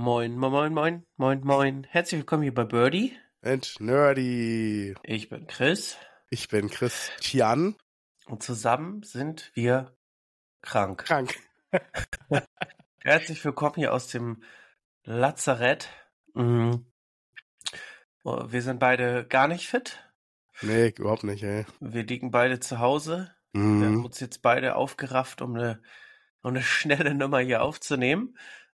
Moin, moin, moin, moin, moin, moin. Herzlich willkommen hier bei Birdie. And Nerdy. Ich bin Chris Ich bin Christian. und zusammen sind wir krank. Krank. Herzlich willkommen hier aus dem Lazarett. Mhm. Oh, Wir sind beide gar nicht fit. Nee, überhaupt nicht, ey. Wir liegen beide zu Hause. Wir haben Mhm. uns jetzt beide aufgerafft, um eine, um eine schnelle Nummer hier aufzunehmen.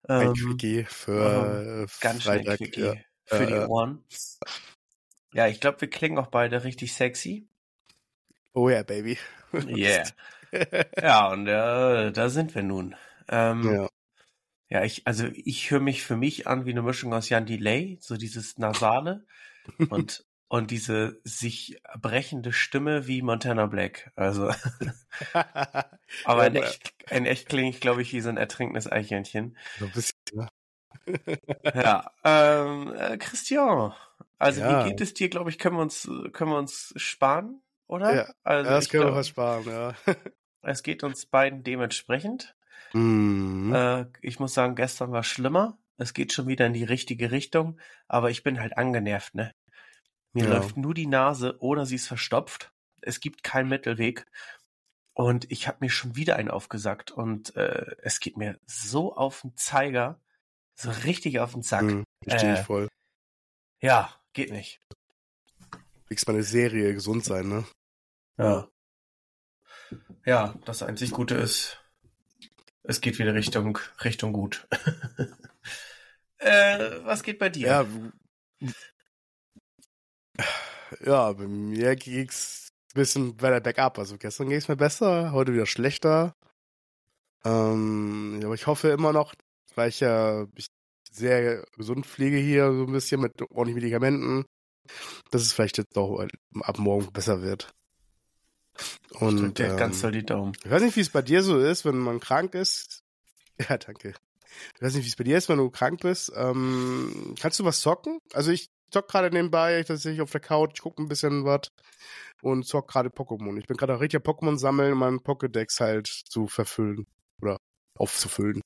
Ein Ähm, Quickie für äh, ganz schnell Freitag. Quickie Ja. für die äh. Ohren. Ja, ich glaube, wir klingen auch beide richtig sexy. Oh yeah, baby. Yeah. Ja, und äh, da sind wir nun. Ähm, ja. ja. ich, also ich höre mich für mich an wie eine Mischung aus Jan Delay, so dieses Nasale und, und diese sich brechende Stimme wie Montana Black. Also, aber Ja, in echt, in echt klinge ich, glaube ich, wie so ein ertrinkendes Eichhörnchen. so ein bisschen, ne? Ja, ähm, äh, Christian, also Ja. wie geht es dir, glaube ich, können wir uns, können wir uns sparen, oder? Ja, also Ja, das können wir glaub, was sparen, ja. es geht uns beiden dementsprechend. Mhm. Äh, ich muss sagen, gestern war schlimmer. Es geht schon wieder in die richtige Richtung, aber ich bin halt angenervt, ne? Mir Ja. läuft nur die Nase oder sie ist verstopft. Es gibt keinen Mittelweg. Und ich habe mir schon wieder einen aufgesagt und äh, es geht mir so auf den Zeiger, so richtig auf den Sack. Mhm. Verstehe Äh, ich voll. Ja, geht nicht. Kriegst mal eine Serie gesund sein, ne? Ja. Ja, das einzig Gute ist, es geht wieder Richtung, Richtung gut. äh, was geht bei dir? Ja. Ja, bei mir ging's ein bisschen weiter bergab. Also gestern ging's mir besser, heute wieder schlechter. Ähm, aber ich hoffe immer noch, weil ich ja mich sehr gesund pflege hier, so ein bisschen mit ordentlichen Medikamenten, dass es vielleicht jetzt doch ab morgen besser wird. Ich Und ganz ähm, doll die Daumen. ich weiß nicht, wie es bei dir so ist, wenn man krank ist. Ja, danke. Ich weiß nicht, wie es bei dir ist, wenn du krank bist. Ähm, kannst du was zocken? Also ich zock gerade nebenbei, tatsächlich auf der Couch, ich gucke ein bisschen was und zock gerade Pokémon. Ich bin gerade richtig Pokémon sammeln, um meinen Pokédex halt zu verfüllen oder aufzufüllen.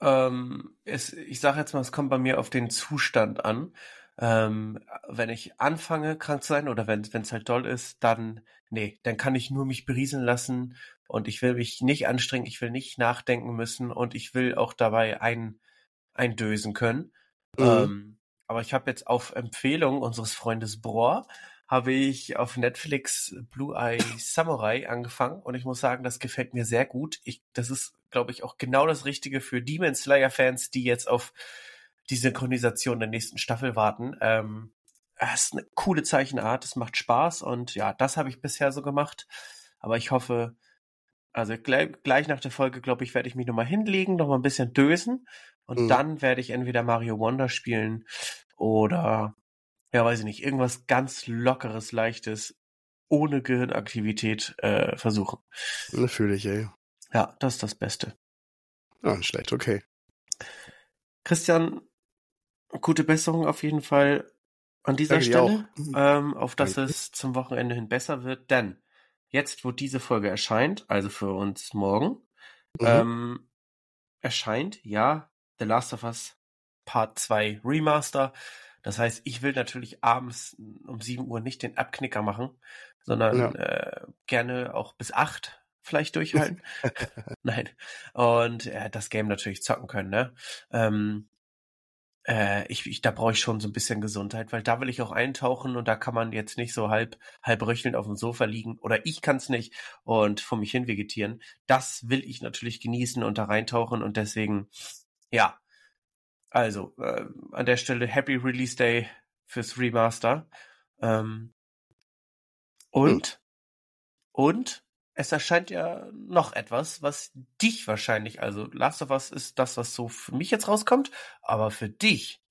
Ähm, es, ich sage jetzt mal, es kommt bei mir auf den Zustand an. Ähm, wenn ich anfange, krank zu sein oder wenn es halt doll ist, dann, nee, dann kann ich nur mich berieseln lassen und ich will mich nicht anstrengen, ich will nicht nachdenken müssen und ich will auch dabei ein, eindösen können. Mhm. Ähm, aber ich habe jetzt auf Empfehlung unseres Freundes Brohr habe ich auf Netflix Blue Eye Samurai angefangen und ich muss sagen, das gefällt mir sehr gut. Ich, das ist, glaube ich, auch genau das Richtige für Demon Slayer Fans, die jetzt auf die Synchronisation der nächsten Staffel warten. Ähm, ist eine coole Zeichenart, es macht Spaß und ja, das habe ich bisher so gemacht. Aber ich hoffe, also gleich, gleich nach der Folge, glaube ich, werde ich mich nochmal hinlegen, nochmal ein bisschen dösen und Mhm. dann werde ich entweder Mario Wonder spielen oder, ja, weiß ich nicht, irgendwas ganz Lockeres, Leichtes, ohne Gehirnaktivität äh, versuchen. Ne, fühle ich, ey. Ja, das ist das Beste. Nicht schlecht, okay. Christian, gute Besserung auf jeden Fall an dieser Danke Stelle, auch. ähm, auf dass Danke. es zum Wochenende hin besser wird, denn jetzt, wo diese Folge erscheint, also für uns morgen, Mhm. ähm, erscheint ja The Last of Us Part 2 Remaster. Das heißt, ich will natürlich abends um 7 Uhr nicht den Abknicker machen, sondern Ja. äh, gerne auch bis 8 vielleicht durchhalten. Nein. Und äh, das Game natürlich zocken können, ne? Ähm, äh, ich, ich, da brauche ich schon so ein bisschen Gesundheit, weil da will ich auch eintauchen und da kann man jetzt nicht so halb, halb röchelnd auf dem Sofa liegen oder ich kann es nicht und vor mich hin vegetieren. Das will ich natürlich genießen und da reintauchen und deswegen, ja. Also, äh, an der Stelle Happy Release Day fürs Remaster. Ähm, und, und es erscheint ja noch etwas, was dich wahrscheinlich, also Last of Us ist das, was so für mich jetzt rauskommt, aber für dich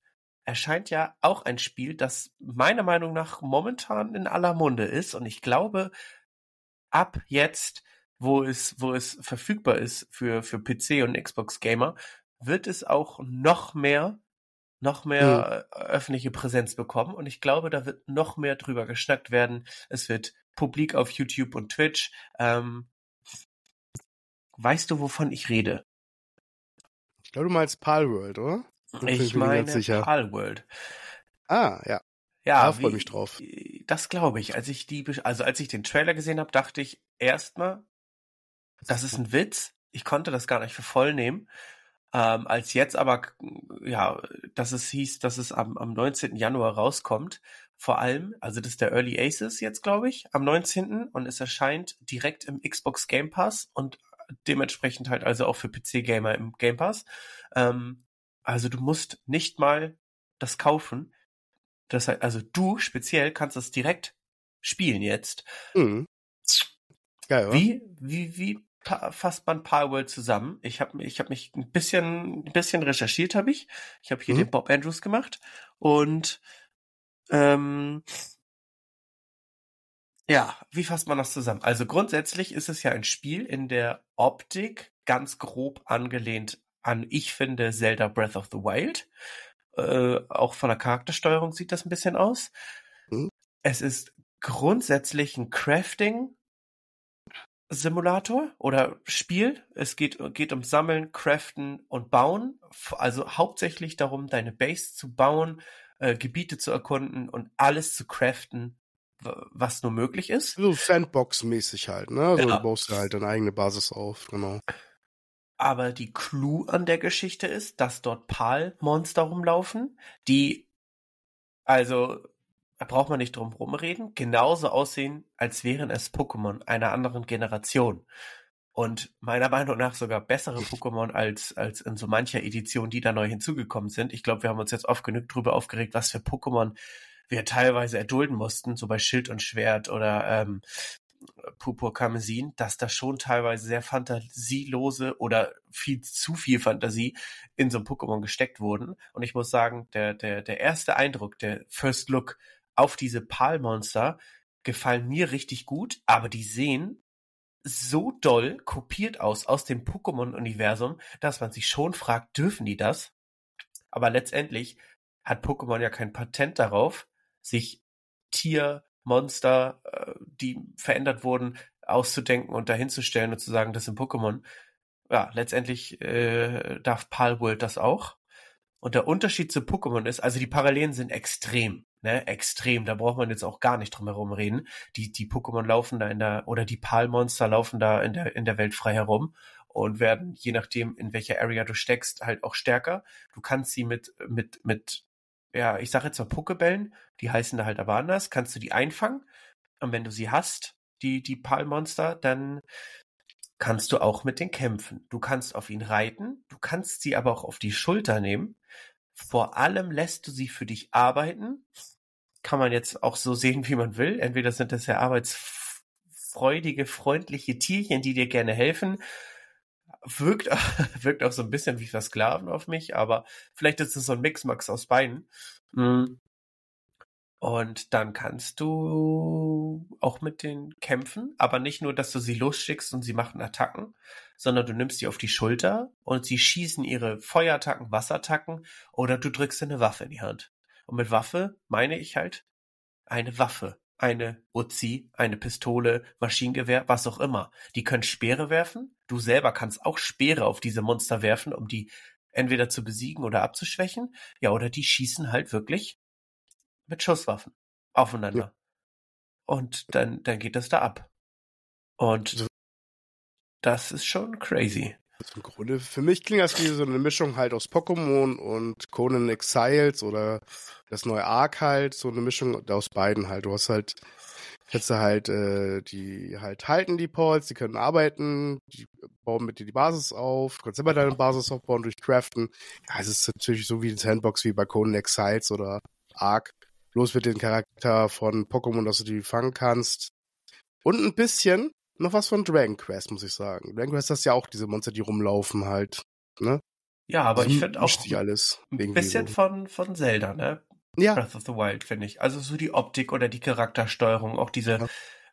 erscheint ja auch ein Spiel, das meiner Meinung nach momentan in aller Munde ist und ich glaube, ab jetzt, wo es, wo es verfügbar ist für, für PC und Xbox Gamer, wird es auch noch mehr, noch mehr äh, öffentliche Präsenz bekommen und ich glaube, da wird noch mehr drüber geschnackt werden. Es wird publik auf YouTube und Twitch. Ähm, weißt du, wovon ich rede? Ich glaube, du meinst Palworld, oder? Ich meine Palworld. Ah, ja. Ja, da freue mich drauf. Das glaube ich. Als ich die, also als ich den Trailer gesehen habe, dachte ich erstmal, das ist ein Witz. Ich konnte das gar nicht für voll nehmen. Ähm, als jetzt aber, ja, dass es hieß, dass es am, am 19. Januar rauskommt. Vor allem, also das ist der Early Aces jetzt, glaube ich, am 19. und es erscheint direkt im Xbox Game Pass und dementsprechend halt also auch für PC-Gamer im Game Pass. Ähm, also du musst nicht mal das kaufen. Das heißt, also du speziell kannst das direkt spielen jetzt. Mhm. Geil, wie, wie, wie fasst man Palworld zusammen? Ich habe ich hab mich ein bisschen, ein bisschen recherchiert, habe ich. Ich habe hier mhm. den Bob Andrews gemacht und ähm, ja, wie fasst man das zusammen? Also grundsätzlich ist es ja ein Spiel in der Optik ganz grob angelehnt an, ich finde, Zelda Breath of the Wild. Äh, auch von der Charaktersteuerung sieht das ein bisschen aus. Mhm. Es ist grundsätzlich ein Crafting Simulator oder Spiel. Es geht, geht um Sammeln, Craften und Bauen. Also hauptsächlich darum, deine Base zu bauen, äh, Gebiete zu erkunden und alles zu craften, was nur möglich ist. So Sandbox-mäßig halt, ne? Also ja. du baust halt deine eigene Basis auf, genau. Aber die Clue an der Geschichte ist, dass dort Pal-Monster rumlaufen, die also da braucht man nicht drum rumreden, genauso aussehen, als wären es Pokémon einer anderen Generation. Und meiner Meinung nach sogar bessere Pokémon als, als in so mancher Edition, die da neu hinzugekommen sind. Ich glaube, wir haben uns jetzt oft genug drüber aufgeregt, was für Pokémon wir teilweise erdulden mussten, so bei Schild und Schwert oder ähm, Purpur Karmesin, dass da schon teilweise sehr fantasielose oder viel zu viel Fantasie in so ein Pokémon gesteckt wurden. Und ich muss sagen, der, der, der erste Eindruck, der First Look auf diese Palmonster gefallen mir richtig gut, aber die sehen so doll kopiert aus aus dem Pokémon-Universum, dass man sich schon fragt, dürfen die das? Aber letztendlich hat Pokémon ja kein Patent darauf, sich Tier, Monster, äh, die verändert wurden, auszudenken und dahinzustellen und zu sagen, das sind Pokémon. Ja, letztendlich äh, darf Palworld das auch. Und der Unterschied zu Pokémon ist, also die Parallelen sind extrem ne, extrem. Da braucht man jetzt auch gar nicht drum herum reden. Die, die Pokémon laufen da in der, oder die Palmonster laufen da in der, in der Welt frei herum und werden, je nachdem, in welcher Area du steckst, halt auch stärker. Du kannst sie mit, mit, mit, ja, ich sage jetzt mal Pokebällen, die heißen da halt aber anders, kannst du die einfangen. Und wenn du sie hast, die, die Palmonster, dann kannst du auch mit denen kämpfen. Du kannst auf ihn reiten, du kannst sie aber auch auf die Schulter nehmen. Vor allem lässt du sie für dich arbeiten kann man jetzt auch so sehen, wie man will. Entweder sind das ja arbeitsfreudige, freundliche Tierchen, die dir gerne helfen. Wirkt, wirkt auch so ein bisschen wie Versklaven auf mich, aber vielleicht ist es so ein Mixmax aus beiden. Mhm. Und dann kannst du auch mit denen kämpfen, aber nicht nur, dass du sie losschickst und sie machen Attacken, sondern du nimmst sie auf die Schulter und sie schießen ihre Feuerattacken, Wasserattacken oder du drückst eine Waffe in die Hand. Und mit Waffe meine ich halt eine Waffe. Eine Uzi, eine Pistole, Maschinengewehr, was auch immer. Die können Speere werfen. Du selber kannst auch Speere auf diese Monster werfen, um die entweder zu besiegen oder abzuschwächen. Ja, oder die schießen halt wirklich mit Schusswaffen aufeinander. Ja. Und dann, dann geht das da ab. Und das ist schon crazy. Also Im Grunde, für mich klingt das wie so eine Mischung halt aus Pokémon und Conan Exiles oder das neue Ark halt, so eine Mischung aus beiden halt. Du hast halt, jetzt halt, äh, die halt halten die Ports, die können arbeiten, die bauen mit dir die Basis auf, du kannst immer deine Basis aufbauen durch Craften. Ja, es ist natürlich so wie ein Sandbox wie bei Conan Exiles oder Ark. Bloß mit dem Charakter von Pokémon, dass du die fangen kannst. Und ein bisschen noch was von Dragon Quest, muss ich sagen. Dragon Quest hast ja auch diese Monster, die rumlaufen halt, ne? Ja, aber also ich finde auch alles ein bisschen so. von, von Zelda, ne? Ja. Breath of the Wild, finde ich. Also so die Optik oder die Charaktersteuerung, auch diese,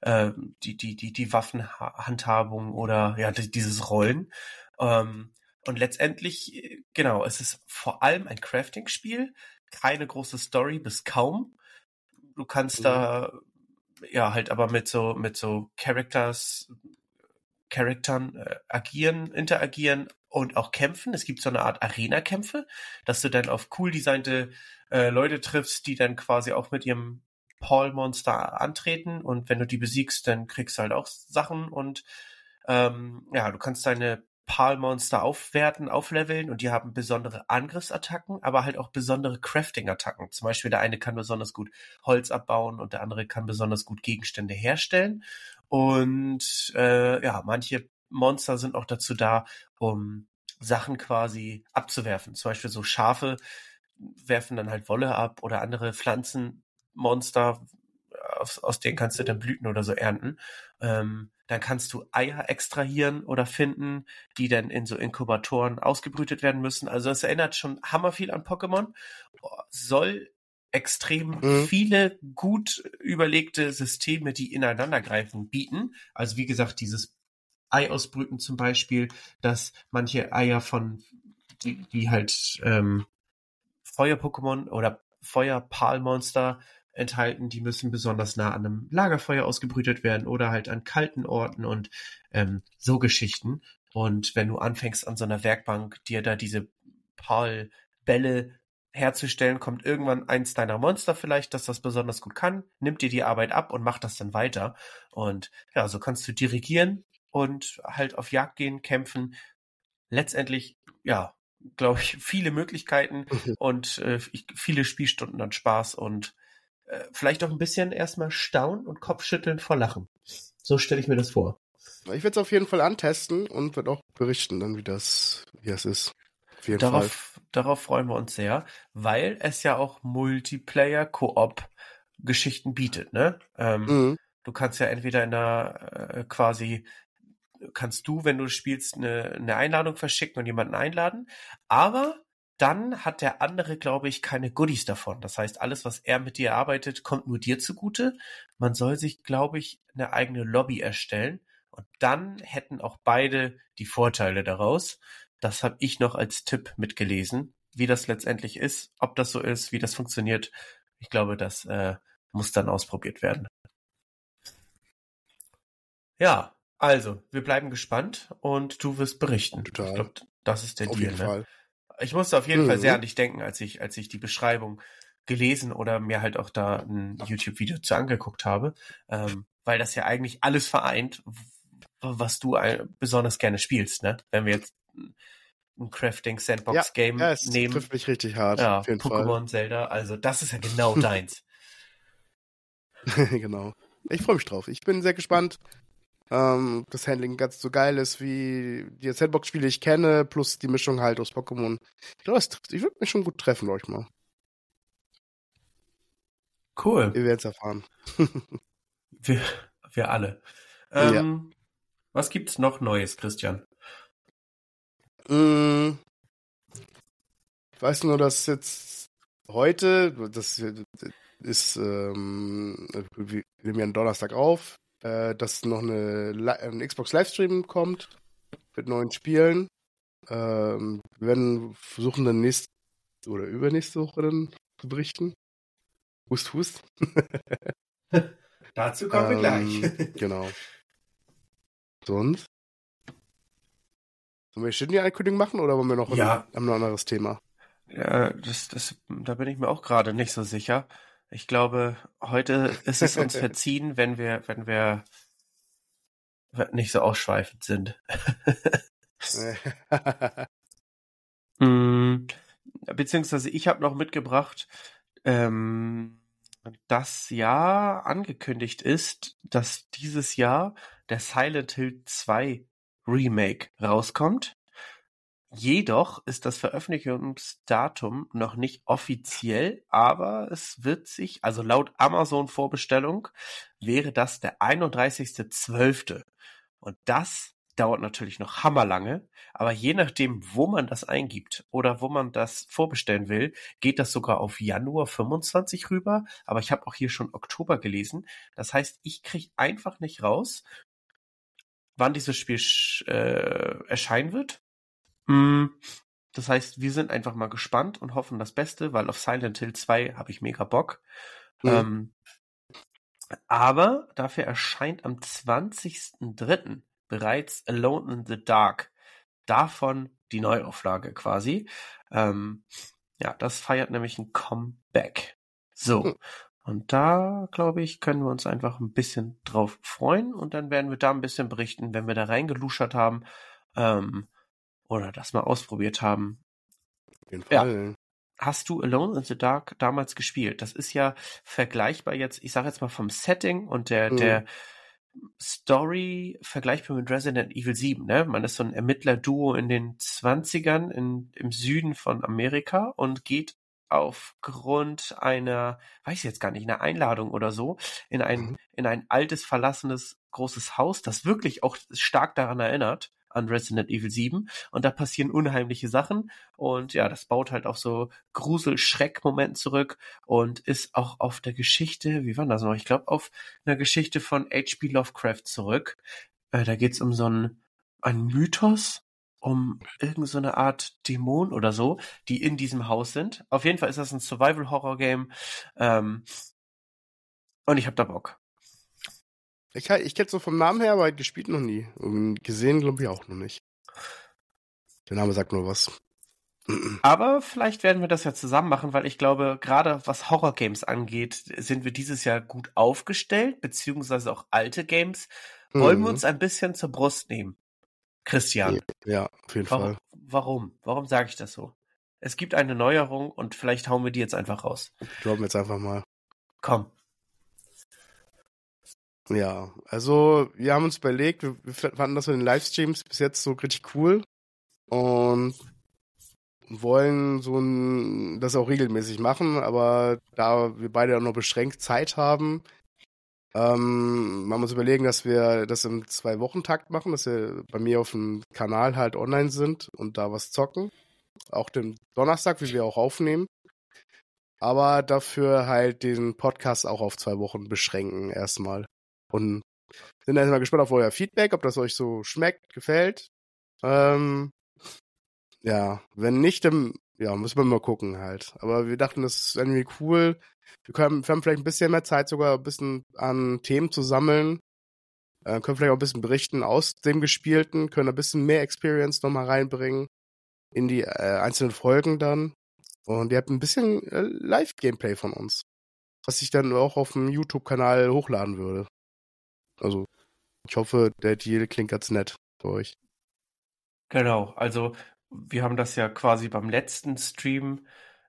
ja. äh, die, die, die, die Waffenhandhabung oder ja, dieses Rollen. Ähm, und letztendlich, genau, es ist vor allem ein Crafting-Spiel, keine große Story bis kaum. Du kannst mhm. da ja, halt aber mit so, mit so Characters, Charaktern äh, agieren, interagieren und auch kämpfen. Es gibt so eine Art Arena-Kämpfe, dass du dann auf cool designte äh, Leute triffst, die dann quasi auch mit ihrem Paul-Monster antreten und wenn du die besiegst, dann kriegst du halt auch Sachen und ähm, ja, du kannst deine PAL-Monster aufwerten, aufleveln und die haben besondere Angriffsattacken, aber halt auch besondere Crafting-Attacken. Zum Beispiel der eine kann besonders gut Holz abbauen und der andere kann besonders gut Gegenstände herstellen. Und äh, ja, manche Monster sind auch dazu da, um Sachen quasi abzuwerfen. Zum Beispiel so Schafe werfen dann halt Wolle ab oder andere Pflanzenmonster, aus, aus denen kannst du dann Blüten oder so ernten. Ähm, dann kannst du Eier extrahieren oder finden, die dann in so Inkubatoren ausgebrütet werden müssen. Also es erinnert schon hammer viel an Pokémon. Soll extrem mhm. viele gut überlegte Systeme, die ineinander greifen, bieten. Also wie gesagt, dieses Ei ausbrüten zum Beispiel, dass manche Eier von, die, die halt ähm, Feuer-Pokémon oder Feuer-Pal-Monster enthalten, die müssen besonders nah an einem Lagerfeuer ausgebrütet werden oder halt an kalten Orten und ähm, so Geschichten. Und wenn du anfängst an so einer Werkbank dir da diese Pal-Bälle herzustellen, kommt irgendwann eins deiner Monster vielleicht, dass das besonders gut kann, nimmt dir die Arbeit ab und macht das dann weiter. Und ja, so kannst du dirigieren und halt auf Jagd gehen, kämpfen. Letztendlich, ja, glaube ich, viele Möglichkeiten und äh, viele Spielstunden an Spaß und äh, vielleicht auch ein bisschen erstmal staunen und Kopfschütteln vor Lachen. So stelle ich mir das vor. Ich werde es auf jeden Fall antesten und werde auch berichten, dann wie das, wie es ist. Auf jeden darauf, Fall. darauf freuen wir uns sehr, weil es ja auch Multiplayer-Koop-Geschichten bietet, ne? Ähm, mhm. Du kannst ja entweder in einer äh, quasi kannst du, wenn du spielst, eine, eine Einladung verschicken und jemanden einladen. Aber dann hat der andere, glaube ich, keine Goodies davon. Das heißt, alles, was er mit dir arbeitet, kommt nur dir zugute. Man soll sich, glaube ich, eine eigene Lobby erstellen. Und dann hätten auch beide die Vorteile daraus. Das habe ich noch als Tipp mitgelesen. Wie das letztendlich ist, ob das so ist, wie das funktioniert. Ich glaube, das äh, muss dann ausprobiert werden. Ja, also, wir bleiben gespannt und du wirst berichten. Total. Ich glaube, das ist der auf Deal. Jeden ne? Fall. Ich musste auf jeden mhm. Fall sehr an dich denken, als ich, als ich die Beschreibung gelesen oder mir halt auch da ein YouTube-Video zu angeguckt habe, ähm, weil das ja eigentlich alles vereint, was du besonders gerne spielst, ne? Wenn wir jetzt ein Crafting Sandbox Game ja, ja, nehmen. trifft mich richtig hart. Ja, Pokémon, Zelda, also das ist ja genau deins. genau. Ich freue mich drauf. Ich bin sehr gespannt, ähm, das Handling ganz so geil ist wie die Sandbox-Spiele ich kenne, plus die Mischung halt aus Pokémon. Ich glaube, ich würde mich schon gut treffen, euch mal. Cool. Ihr werdet es erfahren. wir, wir alle. Ähm, ja. Was gibt's noch Neues, Christian? Mm, ich weiß nur, dass jetzt heute, das ist, ähm, wir nehmen ja einen Donnerstag auf, äh, dass noch eine, ein Xbox Livestream kommt mit neuen Spielen. Ähm, wir werden versuchen, dann nächste oder übernächste Woche dann zu berichten. Hust, hust. Dazu kommen wir gleich. Ähm, genau. Sonst? Sollen wir schon die Ankündigung machen oder wollen wir noch ja. ein, ein anderes Thema? Ja, das, das, da bin ich mir auch gerade nicht so sicher. Ich glaube, heute ist es uns verziehen, wenn wir, wenn wir nicht so ausschweifend sind. mm, beziehungsweise ich habe noch mitgebracht, ähm, dass ja angekündigt ist, dass dieses Jahr der Silent Hill 2 Remake rauskommt. Jedoch ist das Veröffentlichungsdatum noch nicht offiziell, aber es wird sich, also laut Amazon Vorbestellung, wäre das der 31.12. Und das dauert natürlich noch hammerlange, aber je nachdem, wo man das eingibt oder wo man das vorbestellen will, geht das sogar auf Januar 25 rüber. Aber ich habe auch hier schon Oktober gelesen. Das heißt, ich kriege einfach nicht raus, wann dieses Spiel äh, erscheinen wird. Mm, das heißt, wir sind einfach mal gespannt und hoffen das Beste, weil auf Silent Hill 2 habe ich mega Bock. Mhm. Ähm, aber dafür erscheint am 20.03. bereits Alone in the Dark. Davon die Neuauflage quasi. Ähm, ja, das feiert nämlich ein Comeback. So. Hm. Und da, glaube ich, können wir uns einfach ein bisschen drauf freuen und dann werden wir da ein bisschen berichten, wenn wir da reingeluschert haben ähm, oder das mal ausprobiert haben. Auf jeden Fall. Ja. Hast du Alone in the Dark damals gespielt? Das ist ja vergleichbar jetzt, ich sage jetzt mal vom Setting und der, mhm. der Story vergleichbar mit Resident Evil 7, ne? Man ist so ein Ermittler-Duo in den 20ern in, im Süden von Amerika und geht aufgrund einer, weiß ich jetzt gar nicht, einer Einladung oder so, in ein, mhm. in ein altes, verlassenes, großes Haus, das wirklich auch stark daran erinnert an Resident Evil 7 und da passieren unheimliche Sachen und ja, das baut halt auf so Grusel-Schreck-Moment zurück und ist auch auf der Geschichte, wie war das noch? Ich glaube, auf einer Geschichte von H.P. Lovecraft zurück. Äh, da geht's um so einen, einen Mythos, um irgendeine so Art Dämon oder so, die in diesem Haus sind. Auf jeden Fall ist das ein Survival-Horror-Game ähm, und ich habe da Bock. Ich, ich kenne so vom Namen her, aber gespielt noch nie. Und gesehen, glaube ich, auch noch nicht. Der Name sagt nur was. Aber vielleicht werden wir das ja zusammen machen, weil ich glaube, gerade was Horror-Games angeht, sind wir dieses Jahr gut aufgestellt, beziehungsweise auch alte Games. Wollen mhm. wir uns ein bisschen zur Brust nehmen? Christian. Ja, auf jeden warum, Fall. Warum? Warum sage ich das so? Es gibt eine Neuerung und vielleicht hauen wir die jetzt einfach raus. Glauben wir jetzt einfach mal. Komm. Ja, also wir haben uns überlegt, wir, fanden das mit den Livestreams bis jetzt so richtig cool und wollen so ein, das auch regelmäßig machen, aber da wir beide auch noch beschränkt Zeit haben, ähm, man muss überlegen, dass wir das im Zwei-Wochen-Takt machen, dass wir bei mir auf dem Kanal halt online sind und da was zocken. Auch den Donnerstag, wie wir auch aufnehmen. Aber dafür halt den Podcast auch auf zwei Wochen beschränken erstmal. Und sind erstmal gespannt auf euer Feedback, ob das euch so schmeckt, gefällt. Ähm, ja, wenn nicht, dann ja, müssen wir mal gucken halt. Aber wir dachten, das ist irgendwie cool. Wir, können, wir haben vielleicht ein bisschen mehr Zeit, sogar ein bisschen an Themen zu sammeln. Äh, können vielleicht auch ein bisschen berichten aus dem Gespielten, können ein bisschen mehr Experience nochmal reinbringen in die äh, einzelnen Folgen dann. Und ihr habt ein bisschen äh, Live-Gameplay von uns, was ich dann auch auf dem YouTube-Kanal hochladen würde. Also, ich hoffe, der Deal klingt ganz nett für euch. Genau, also wir haben das ja quasi beim letzten Stream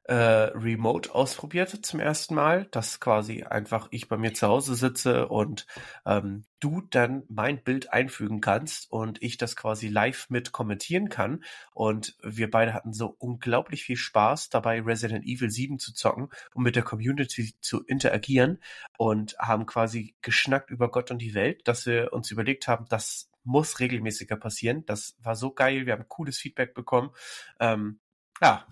äh, remote ausprobiert zum ersten Mal, dass quasi einfach ich bei mir zu Hause sitze und ähm, du dann mein Bild einfügen kannst und ich das quasi live mit kommentieren kann. Und wir beide hatten so unglaublich viel Spaß dabei, Resident Evil 7 zu zocken und mit der Community zu interagieren und haben quasi geschnackt über Gott und die Welt, dass wir uns überlegt haben, das muss regelmäßiger passieren. Das war so geil, wir haben cooles Feedback bekommen. Ähm, ja,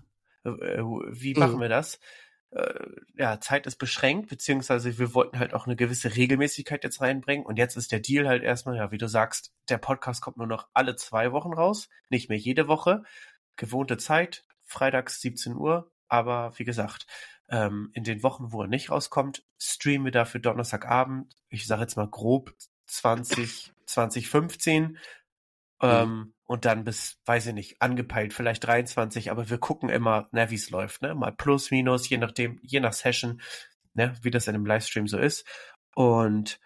wie machen mhm. wir das? Äh, ja, Zeit ist beschränkt, beziehungsweise wir wollten halt auch eine gewisse Regelmäßigkeit jetzt reinbringen. Und jetzt ist der Deal halt erstmal, ja, wie du sagst, der Podcast kommt nur noch alle zwei Wochen raus, nicht mehr jede Woche. Gewohnte Zeit, freitags 17 Uhr. Aber wie gesagt, ähm, in den Wochen, wo er nicht rauskommt, streamen wir dafür Donnerstagabend, ich sage jetzt mal grob 20, 2015 ähm, mhm. und dann bis, weiß ich nicht, angepeilt, vielleicht 23, aber wir gucken immer, ne, wie es läuft, ne? Mal plus, minus, je nachdem, je nach Session, ne, wie das in einem Livestream so ist. Und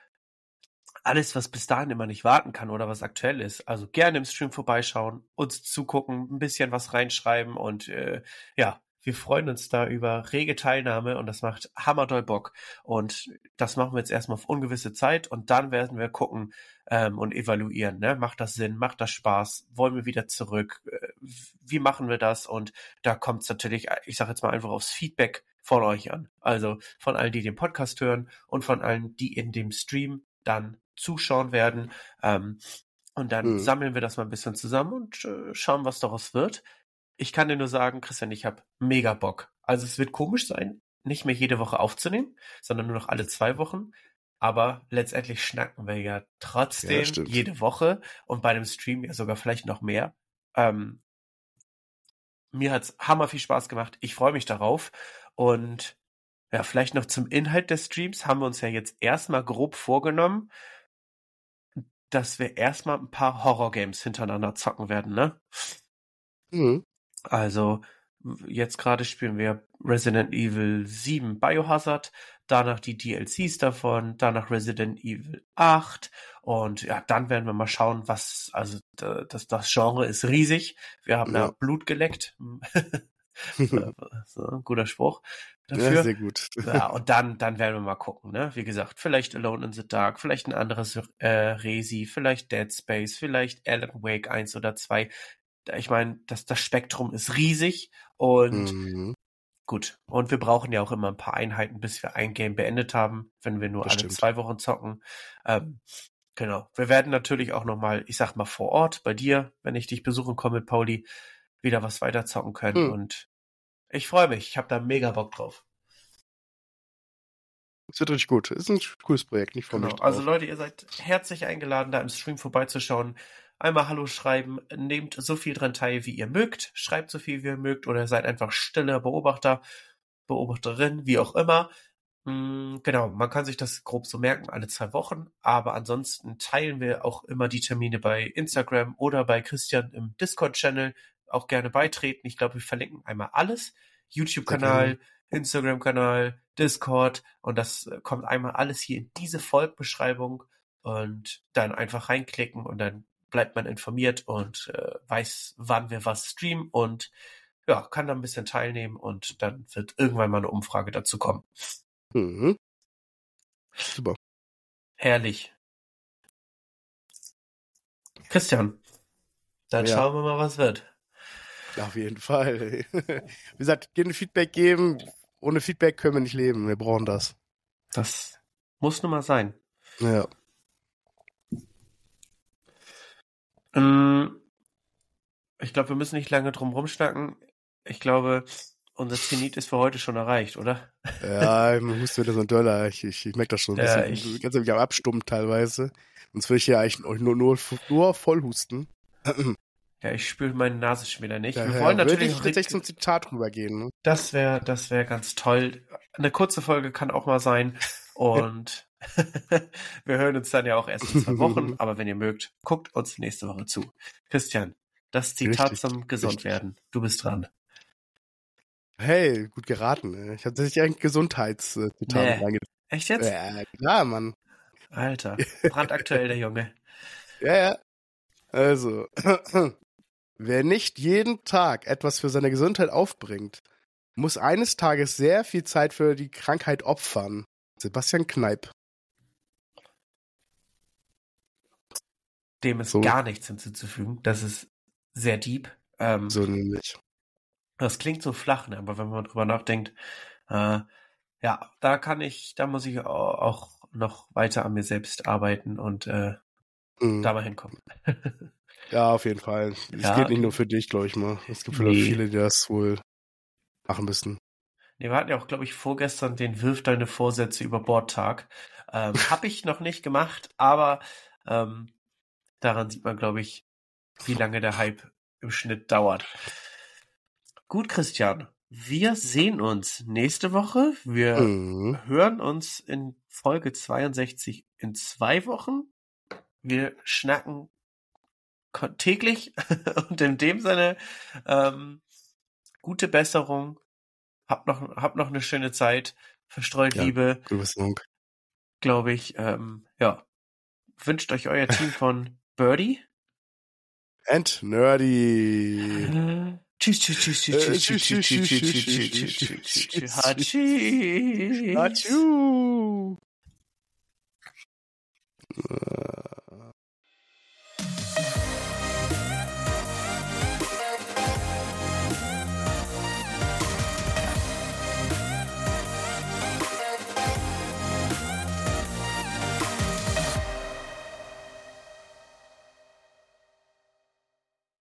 alles, was bis dahin immer nicht warten kann oder was aktuell ist, also gerne im Stream vorbeischauen, uns zugucken, ein bisschen was reinschreiben und äh, ja, wir freuen uns da über rege Teilnahme und das macht hammerdoll Bock. Und das machen wir jetzt erstmal auf ungewisse Zeit und dann werden wir gucken ähm, und evaluieren. Ne? Macht das Sinn? Macht das Spaß? Wollen wir wieder zurück? Äh, wie machen wir das? Und da kommt es natürlich, ich sage jetzt mal einfach aufs Feedback von euch an. Also von allen, die den Podcast hören und von allen, die in dem Stream dann zuschauen werden. Ähm, und dann mhm. sammeln wir das mal ein bisschen zusammen und äh, schauen, was daraus wird ich kann dir nur sagen, Christian, ich habe mega Bock. Also es wird komisch sein, nicht mehr jede Woche aufzunehmen, sondern nur noch alle zwei Wochen. Aber letztendlich schnacken wir ja trotzdem ja, jede Woche und bei dem Stream ja sogar vielleicht noch mehr. Ähm, mir hat's hammer viel Spaß gemacht. Ich freue mich darauf. Und ja, vielleicht noch zum Inhalt des Streams haben wir uns ja jetzt erstmal grob vorgenommen, dass wir erstmal ein paar Horror-Games hintereinander zocken werden, ne? Mhm. Also jetzt gerade spielen wir Resident Evil 7 Biohazard, danach die DLCs davon, danach Resident Evil 8 und ja, dann werden wir mal schauen, was, also das, das Genre ist riesig. Wir haben ja. da Blut geleckt. so, guter Spruch dafür. Ja, sehr gut. ja, und dann, dann werden wir mal gucken, ne? Wie gesagt, vielleicht Alone in the Dark, vielleicht ein anderes äh, Resi, vielleicht Dead Space, vielleicht Alan Wake 1 oder 2 ich meine, das, das Spektrum ist riesig und mhm. gut. Und wir brauchen ja auch immer ein paar Einheiten, bis wir ein Game beendet haben, wenn wir nur das alle stimmt. zwei Wochen zocken. Ähm, genau. Wir werden natürlich auch nochmal, ich sag mal, vor Ort bei dir, wenn ich dich besuchen komme mit Pauli, wieder was weiter zocken können. Mhm. Und ich freue mich. Ich habe da mega Bock drauf. Es wird richtig gut. Ist ein cooles Projekt, nicht von genau. Also Leute, ihr seid herzlich eingeladen, da im Stream vorbeizuschauen einmal Hallo schreiben, nehmt so viel dran teil, wie ihr mögt, schreibt so viel, wie ihr mögt, oder seid einfach stille Beobachter, Beobachterin, wie auch immer. Hm, genau, man kann sich das grob so merken, alle zwei Wochen, aber ansonsten teilen wir auch immer die Termine bei Instagram oder bei Christian im Discord-Channel. Auch gerne beitreten. Ich glaube, wir verlinken einmal alles. YouTube-Kanal, Instagram-Kanal, Discord und das äh, kommt einmal alles hier in diese Folgbeschreibung und dann einfach reinklicken und dann bleibt man informiert und äh, weiß, wann wir was streamen und ja, kann da ein bisschen teilnehmen und dann wird irgendwann mal eine Umfrage dazu kommen. Mhm. Super. Herrlich. Christian, dann ja. schauen wir mal, was wird. Auf jeden Fall. Wie gesagt, gerne Feedback geben. Ohne Feedback können wir nicht leben. Wir brauchen das. Das muss nun mal sein. Ja. Ähm, ich glaube, wir müssen nicht lange drum rumschnacken. Ich glaube, unser Zenit ist für heute schon erreicht, oder? Ja, man muss wieder so ein Döller. Ich, ich, ich merke das schon. Ja, bisschen, ich, ganz am Abstummen teilweise. Sonst würde ich ja eigentlich nur, nur, nur voll husten. Ja, ich spüre meine Nase schon wieder nicht. Ja, wir wollen ja, natürlich würde ich tatsächlich zum Zitat rübergehen. Ne? Das wäre, das wäre ganz toll. Eine kurze Folge kann auch mal sein. Und wir hören uns dann ja auch erst in zwei Wochen, aber wenn ihr mögt, guckt uns nächste Woche zu. Christian, das Zitat richtig, zum Gesundwerden. Du bist dran. Hey, gut geraten. Ich hatte tatsächlich ein Gesundheitszitat nee. Echt jetzt? Ja, klar, Mann. Alter, brandaktuell der Junge. Ja, ja. Also, wer nicht jeden Tag etwas für seine Gesundheit aufbringt, muss eines Tages sehr viel Zeit für die Krankheit opfern. Sebastian Kneip. Dem ist so. gar nichts hinzuzufügen. Das ist sehr deep. Ähm, so nämlich. Das klingt so flach, ne? aber wenn man drüber nachdenkt, äh, ja, da kann ich, da muss ich auch noch weiter an mir selbst arbeiten und äh, mhm. da mal hinkommen. ja, auf jeden Fall. Es ja, geht nicht nur für dich, glaube ich mal. Es gibt nee. viele, die das wohl machen müssen. Nee, wir hatten ja auch, glaube ich, vorgestern den Wirf deine Vorsätze über Bord Tag. Ähm, Habe ich noch nicht gemacht, aber ähm, Daran sieht man, glaube ich, wie lange der Hype im Schnitt dauert. Gut, Christian. Wir sehen uns nächste Woche. Wir mhm. hören uns in Folge 62 in zwei Wochen. Wir schnacken täglich und in dem Sinne ähm, gute Besserung. Habt noch, habt noch eine schöne Zeit. Verstreut ja, Liebe. Glaube ich. Ähm, ja. Wünscht euch euer Team von Birdie? And Nerdy. Tschüss, tschüss, tschüss, tschüss, tschüss, tschüss, tschüss, tschüss, tschüss, tschüss, tschüss, tschüss, tschüss,